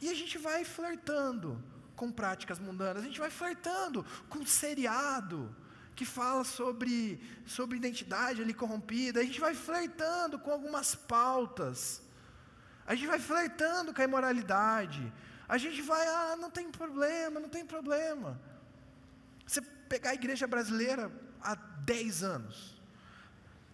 E a gente vai flertando com práticas mundanas, a gente vai flertando com seriado que fala sobre, sobre identidade ali corrompida, a gente vai flertando com algumas pautas, a gente vai flertando com a imoralidade, a gente vai, ah, não tem problema, não tem problema. Você pegar a igreja brasileira, há 10 anos.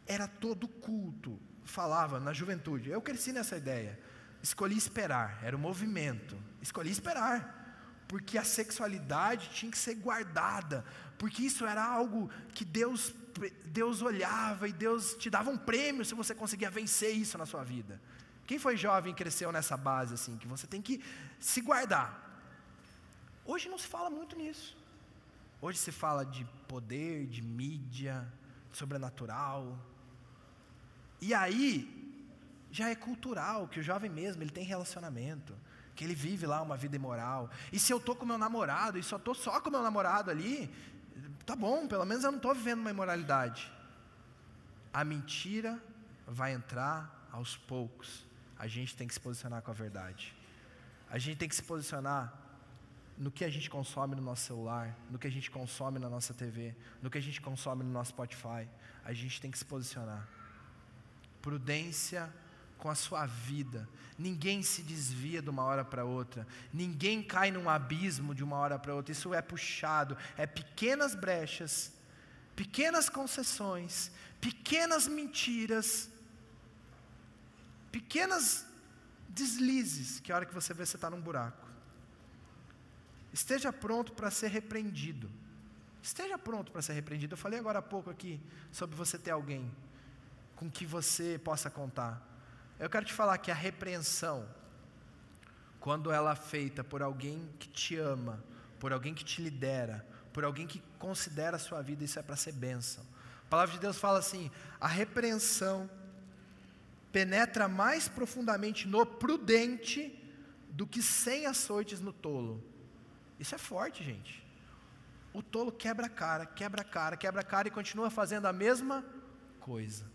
era todo culto. Falava na juventude. Eu cresci nessa ideia. Escolhi esperar, era o movimento. Escolhi esperar. Porque a sexualidade tinha que ser guardada, porque isso era algo que Deus Deus olhava e Deus te dava um prêmio se você conseguia vencer isso na sua vida. Quem foi jovem e cresceu nessa base assim, que você tem que se guardar. Hoje não se fala muito nisso. Hoje se fala de poder, de mídia, sobrenatural. E aí já é cultural que o jovem mesmo, ele tem relacionamento, que ele vive lá uma vida imoral. E se eu tô com meu namorado e só tô só com meu namorado ali, tá bom, pelo menos eu não estou vivendo uma imoralidade. A mentira vai entrar aos poucos. A gente tem que se posicionar com a verdade. A gente tem que se posicionar no que a gente consome no nosso celular, no que a gente consome na nossa TV, no que a gente consome no nosso Spotify. A gente tem que se posicionar. Prudência com a sua vida. Ninguém se desvia de uma hora para outra. Ninguém cai num abismo de uma hora para outra. Isso é puxado, é pequenas brechas, pequenas concessões, pequenas mentiras, pequenas deslizes, que a hora que você vê você está num buraco. Esteja pronto para ser repreendido. Esteja pronto para ser repreendido. Eu falei agora há pouco aqui sobre você ter alguém com que você possa contar. Eu quero te falar que a repreensão, quando ela é feita por alguém que te ama, por alguém que te lidera, por alguém que considera a sua vida, isso é para ser bênção. A palavra de Deus fala assim: a repreensão penetra mais profundamente no prudente do que cem açoites no tolo. Isso é forte, gente. O tolo quebra a cara, quebra a cara, quebra a cara e continua fazendo a mesma coisa.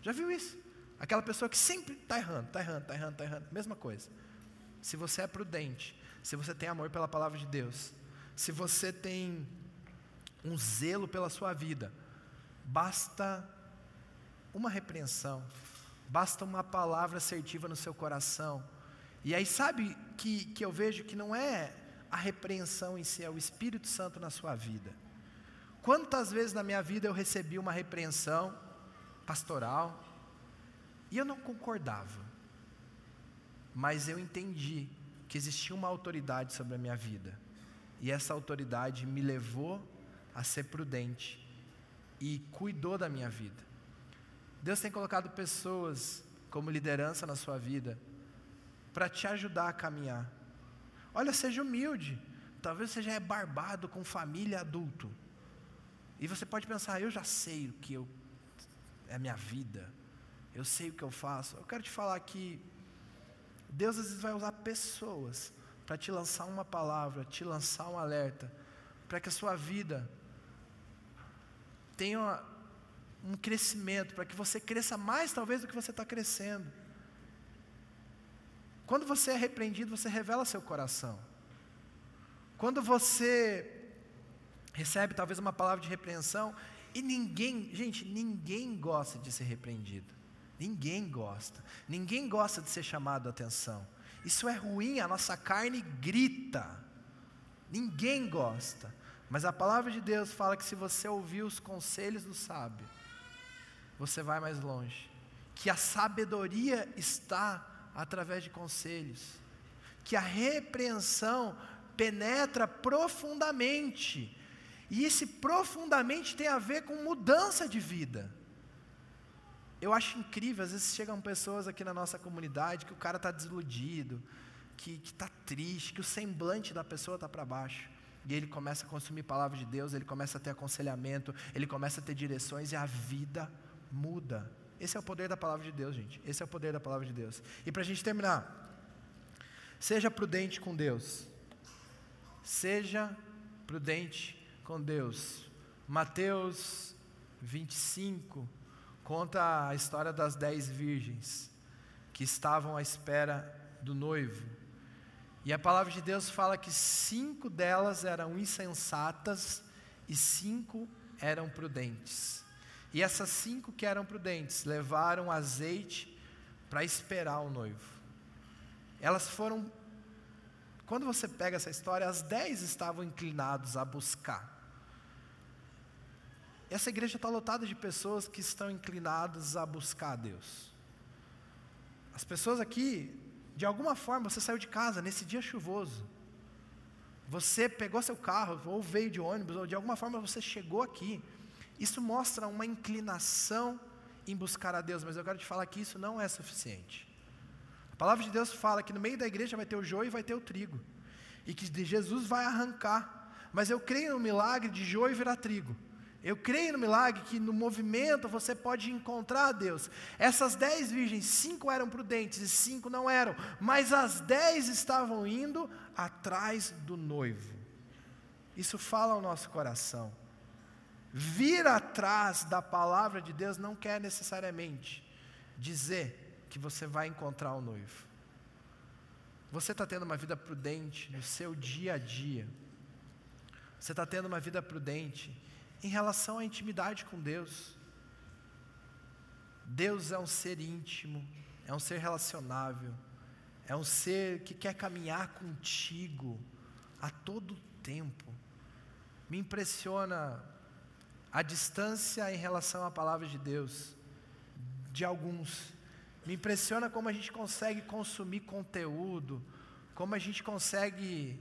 Já viu isso? Aquela pessoa que sempre está errando, está errando, está errando, está errando. Mesma coisa. Se você é prudente, se você tem amor pela palavra de Deus, se você tem um zelo pela sua vida, basta uma repreensão, basta uma palavra assertiva no seu coração. E aí, sabe que, que eu vejo que não é a repreensão em si, é o Espírito Santo na sua vida. Quantas vezes na minha vida eu recebi uma repreensão pastoral, e eu não concordava. Mas eu entendi que existia uma autoridade sobre a minha vida. E essa autoridade me levou a ser prudente e cuidou da minha vida. Deus tem colocado pessoas como liderança na sua vida para te ajudar a caminhar. Olha, seja humilde. Talvez você já é barbado com família adulto. E você pode pensar, eu já sei o que eu, é a minha vida eu sei o que eu faço. Eu quero te falar que Deus às vezes vai usar pessoas para te lançar uma palavra, te lançar um alerta, para que a sua vida tenha um crescimento, para que você cresça mais talvez do que você está crescendo. Quando você é repreendido, você revela seu coração. Quando você recebe talvez uma palavra de repreensão, e ninguém, gente, ninguém gosta de ser repreendido. Ninguém gosta. Ninguém gosta de ser chamado a atenção. Isso é ruim, a nossa carne grita. Ninguém gosta. Mas a palavra de Deus fala que se você ouvir os conselhos do sábio, você vai mais longe. Que a sabedoria está através de conselhos. Que a repreensão penetra profundamente. E esse profundamente tem a ver com mudança de vida. Eu acho incrível, às vezes chegam pessoas aqui na nossa comunidade que o cara está desiludido, que está triste, que o semblante da pessoa está para baixo. E ele começa a consumir palavra de Deus, ele começa a ter aconselhamento, ele começa a ter direções e a vida muda. Esse é o poder da palavra de Deus, gente. Esse é o poder da palavra de Deus. E para a gente terminar, seja prudente com Deus. Seja prudente com Deus. Mateus 25, conta a história das dez virgens que estavam à espera do noivo. E a palavra de Deus fala que cinco delas eram insensatas e cinco eram prudentes. E essas cinco que eram prudentes levaram azeite para esperar o noivo. Elas foram. Quando você pega essa história, as dez estavam inclinados a buscar. Essa igreja está lotada de pessoas que estão inclinadas a buscar a Deus. As pessoas aqui, de alguma forma, você saiu de casa nesse dia chuvoso. Você pegou seu carro, ou veio de ônibus, ou de alguma forma você chegou aqui. Isso mostra uma inclinação em buscar a Deus, mas eu quero te falar que isso não é suficiente. A palavra de Deus fala que no meio da igreja vai ter o joio e vai ter o trigo, e que Jesus vai arrancar. Mas eu creio no milagre de joio virar trigo. Eu creio no milagre que no movimento você pode encontrar a Deus. Essas dez virgens, cinco eram prudentes e cinco não eram, mas as dez estavam indo atrás do noivo. Isso fala ao nosso coração. Vir atrás da palavra de Deus não quer necessariamente dizer que você vai encontrar o noivo. Você está tendo uma vida prudente no seu dia a dia. Você está tendo uma vida prudente em relação à intimidade com Deus. Deus é um ser íntimo, é um ser relacionável, é um ser que quer caminhar contigo a todo tempo. Me impressiona a distância em relação à palavra de Deus de alguns. Me impressiona como a gente consegue consumir conteúdo, como a gente consegue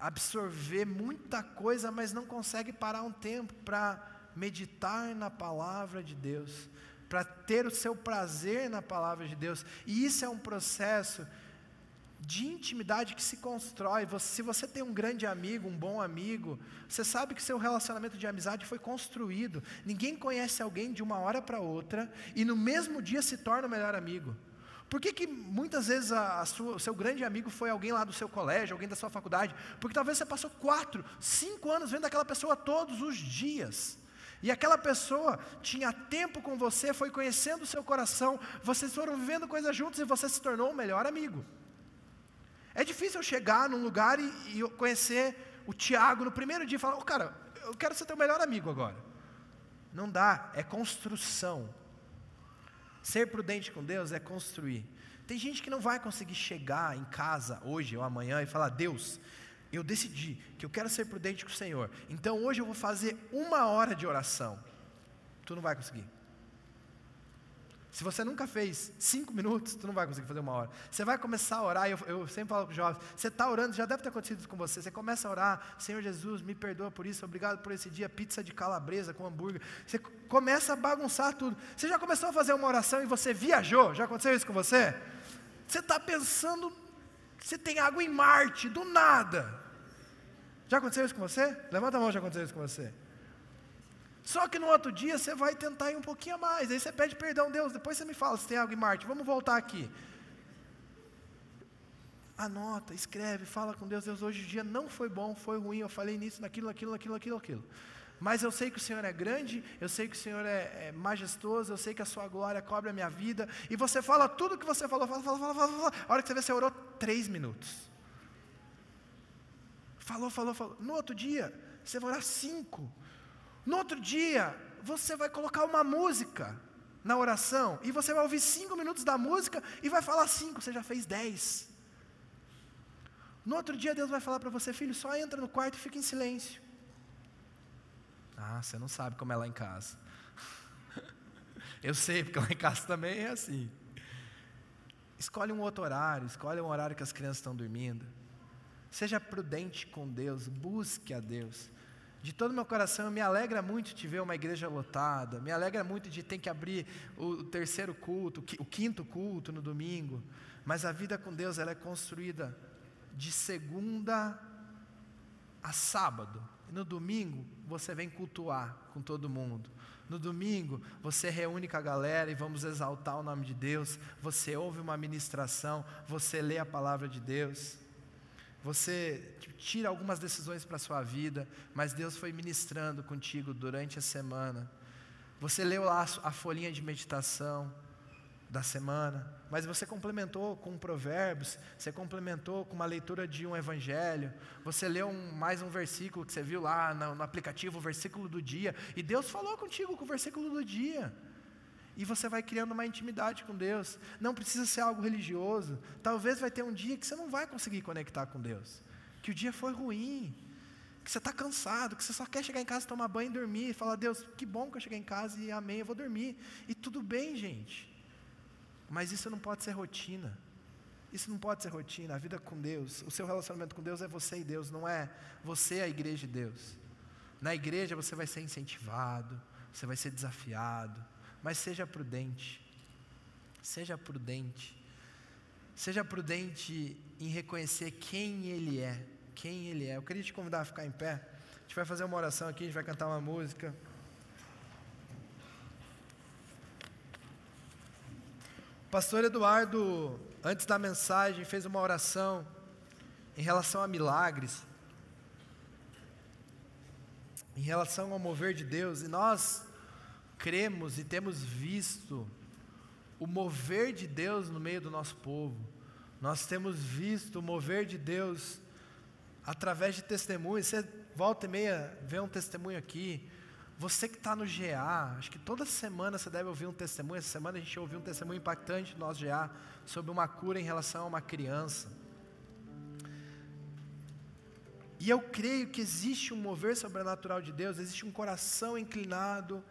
absorver muita coisa, mas não consegue parar um tempo para meditar na palavra de Deus, para ter o seu prazer na palavra de Deus. E isso é um processo de intimidade que se constrói. se você tem um grande amigo, um bom amigo, você sabe que seu relacionamento de amizade foi construído. Ninguém conhece alguém de uma hora para outra e no mesmo dia se torna o melhor amigo. Por que, que muitas vezes a, a sua, o seu grande amigo foi alguém lá do seu colégio, alguém da sua faculdade? Porque talvez você passou quatro, cinco anos vendo aquela pessoa todos os dias. E aquela pessoa tinha tempo com você, foi conhecendo o seu coração, vocês foram vivendo coisas juntos e você se tornou o melhor amigo. É difícil eu chegar num lugar e, e conhecer o Tiago no primeiro dia e falar: oh, cara, eu quero ser teu melhor amigo agora. Não dá, é construção. Ser prudente com Deus é construir. Tem gente que não vai conseguir chegar em casa hoje ou amanhã e falar: Deus, eu decidi que eu quero ser prudente com o Senhor, então hoje eu vou fazer uma hora de oração. Tu não vai conseguir. Se você nunca fez cinco minutos, tu não vai conseguir fazer uma hora. Você vai começar a orar, eu, eu sempre falo para os jovens, você está orando, já deve ter acontecido isso com você. Você começa a orar, Senhor Jesus, me perdoa por isso, obrigado por esse dia, pizza de calabresa com hambúrguer. Você começa a bagunçar tudo. Você já começou a fazer uma oração e você viajou? Já aconteceu isso com você? Você está pensando, você tem água em Marte, do nada. Já aconteceu isso com você? Levanta a mão, já aconteceu isso com você. Só que no outro dia você vai tentar ir um pouquinho a mais. Aí você pede perdão, Deus. Depois você me fala se tem algo em Marte. Vamos voltar aqui. Anota, escreve, fala com Deus. Deus, hoje o dia não foi bom, foi ruim. Eu falei nisso, naquilo, naquilo, naquilo, naquilo, aquilo. Mas eu sei que o Senhor é grande, eu sei que o Senhor é, é, majestoso, eu sei que a sua glória cobre a minha vida. E você fala tudo o que você falou, fala, fala, fala, fala, fala. A hora que você vê, você orou três minutos. Falou, falou, falou. No outro dia, você vai orar cinco. No outro dia, você vai colocar uma música na oração e você vai ouvir cinco minutos da música e vai falar cinco, você já fez dez. No outro dia, Deus vai falar para você, filho, só entra no quarto e fica em silêncio. Ah, você não sabe como é lá em casa. <laughs> Eu sei, porque lá em casa também é assim. Escolhe um outro horário, escolhe um horário que as crianças estão dormindo. Seja prudente com Deus, busque a Deus. De todo meu coração, me alegra muito de ver uma igreja lotada, me alegra muito de ter que abrir o terceiro culto, o quinto culto no domingo, mas a vida com Deus ela é construída de segunda a sábado. E no domingo você vem cultuar com todo mundo. No domingo você reúne com a galera e vamos exaltar o nome de Deus. Você ouve uma ministração, você lê a palavra de Deus você tira algumas decisões para a sua vida, mas Deus foi ministrando contigo durante a semana. Você leu lá a folhinha de meditação da semana, mas você complementou com provérbios, você complementou com uma leitura de um evangelho, você leu um, mais um versículo que você viu lá no, no aplicativo, o versículo do dia, e Deus falou contigo com o versículo do dia. E você vai criando uma intimidade com Deus. Não precisa ser algo religioso. Talvez vai ter um dia que você não vai conseguir conectar com Deus. Que o dia foi ruim. que você está cansado, que você só quer chegar em casa, tomar banho e dormir, e falar, Deus, que bom que eu cheguei em casa e amém, eu vou dormir. E tudo bem, gente. Mas isso não pode ser rotina. Isso não pode ser rotina. A vida com Deus, o seu relacionamento com Deus é você e Deus, não é você a igreja de Deus. Na igreja você vai ser incentivado, você vai ser desafiado, mas seja prudente. Seja prudente. Seja prudente em reconhecer quem Ele é quem Ele é. Eu queria te convidar a ficar em pé. A gente vai fazer uma oração aqui, a gente vai cantar uma música. O pastor Eduardo, antes da mensagem, fez uma oração em relação a milagres, em relação ao mover de Deus, e nós cremos e temos visto o mover de Deus no meio do nosso povo. Nós temos visto o mover de Deus através de testemunhos. Você volta e meia vê um testemunho aqui. Você que está no GA, acho que toda semana você deve ouvir um testemunho. Essa semana a gente ouviu um testemunho impactante no nosso GA sobre uma cura em relação a uma criança. E eu creio que existe um mover sobrenatural de Deus, existe um coração inclinado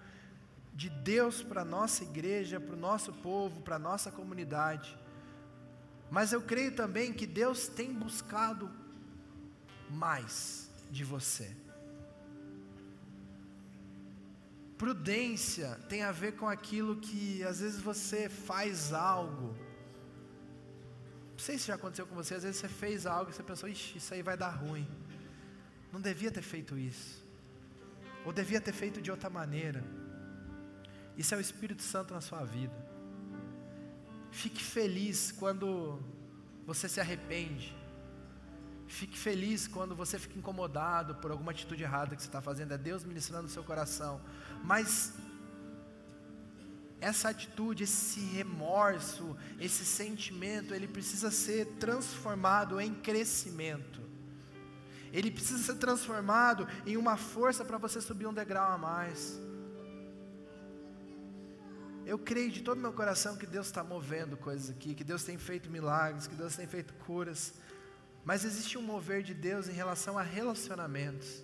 de Deus para a nossa igreja, para o nosso povo, para a nossa comunidade. Mas eu creio também que Deus tem buscado mais de você. Prudência tem a ver com aquilo que às vezes você faz algo. Não sei se já aconteceu com você, às vezes você fez algo e você pensou, ixi, isso aí vai dar ruim. Não devia ter feito isso. Ou devia ter feito de outra maneira. Isso é o Espírito Santo na sua vida. Fique feliz quando você se arrepende. Fique feliz quando você fica incomodado por alguma atitude errada que você está fazendo, é Deus ministrando no seu coração. Mas essa atitude, esse remorso, esse sentimento, ele precisa ser transformado em crescimento. Ele precisa ser transformado em uma força para você subir um degrau a mais. Eu creio de todo meu coração que Deus está movendo coisas aqui, que Deus tem feito milagres, que Deus tem feito curas. Mas existe um mover de Deus em relação a relacionamentos.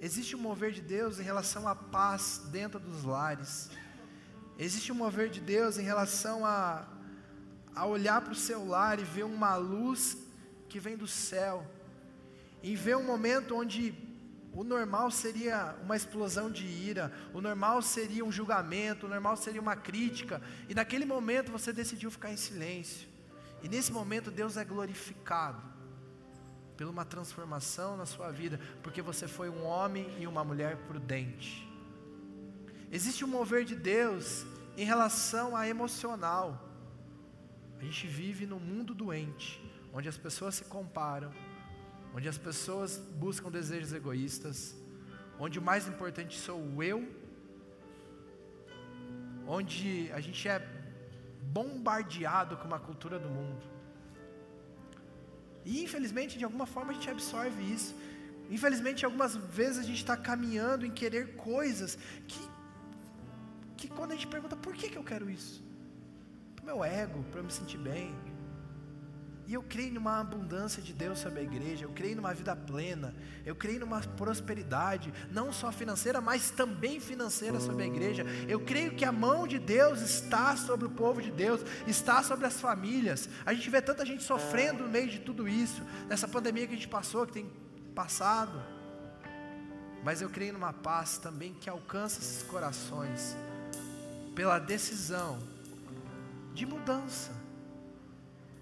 Existe um mover de Deus em relação à paz dentro dos lares. Existe um mover de Deus em relação a, a olhar para o seu lar e ver uma luz que vem do céu. E ver um momento onde o normal seria uma explosão de ira, o normal seria um julgamento, o normal seria uma crítica, e naquele momento você decidiu ficar em silêncio. E nesse momento Deus é glorificado pela uma transformação na sua vida, porque você foi um homem e uma mulher prudente. Existe um mover de Deus em relação a emocional. A gente vive num mundo doente, onde as pessoas se comparam, onde as pessoas buscam desejos egoístas, onde o mais importante sou eu, onde a gente é bombardeado com uma cultura do mundo. E infelizmente, de alguma forma, a gente absorve isso. Infelizmente, algumas vezes a gente está caminhando em querer coisas que, que quando a gente pergunta por que, que eu quero isso? Para o meu ego, para eu me sentir bem, e eu creio numa abundância de Deus sobre a igreja, eu creio numa vida plena, eu creio numa prosperidade, não só financeira, mas também financeira sobre a igreja. Eu creio que a mão de Deus está sobre o povo de Deus, está sobre as famílias. A gente vê tanta gente sofrendo no meio de tudo isso, nessa pandemia que a gente passou, que tem passado. Mas eu creio numa paz também que alcança esses corações pela decisão de mudança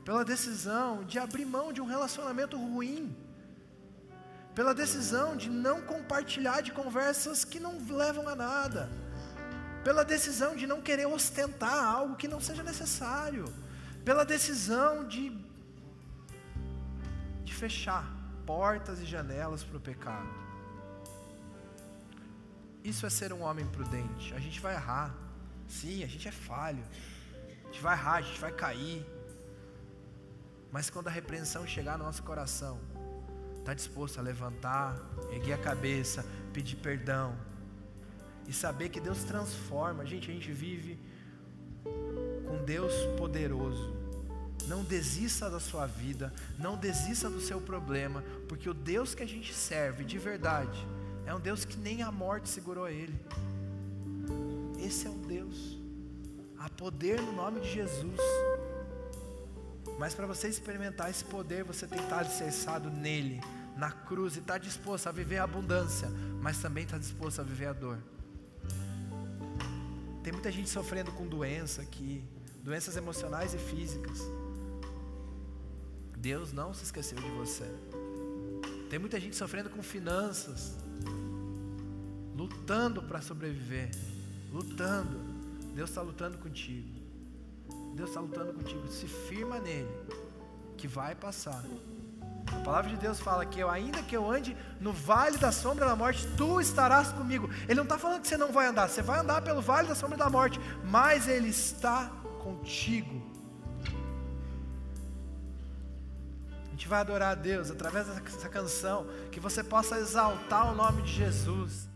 pela decisão de abrir mão de um relacionamento ruim, pela decisão de não compartilhar de conversas que não levam a nada, pela decisão de não querer ostentar algo que não seja necessário, pela decisão de, de fechar portas e janelas para o pecado. Isso é ser um homem prudente. A gente vai errar, sim, a gente é falho, a gente vai errar, a gente vai cair. Mas quando a repreensão chegar no nosso coração, está disposto a levantar, erguer a cabeça, pedir perdão e saber que Deus transforma. Gente, a gente vive com Deus poderoso. Não desista da sua vida, não desista do seu problema, porque o Deus que a gente serve de verdade é um Deus que nem a morte segurou ele. Esse é o Deus. Há poder no nome de Jesus. Mas para você experimentar esse poder, você tem que estar alicerçado nele, na cruz, e estar disposto a viver a abundância, mas também estar disposto a viver a dor. Tem muita gente sofrendo com doença aqui, doenças emocionais e físicas. Deus não se esqueceu de você. Tem muita gente sofrendo com finanças, lutando para sobreviver, lutando. Deus está lutando contigo. Deus está lutando contigo. Se firma nele, que vai passar. A palavra de Deus fala que eu, ainda que eu ande no vale da sombra da morte, tu estarás comigo. Ele não está falando que você não vai andar, você vai andar pelo vale da sombra da morte, mas Ele está contigo. A gente vai adorar a Deus através dessa canção, que você possa exaltar o nome de Jesus.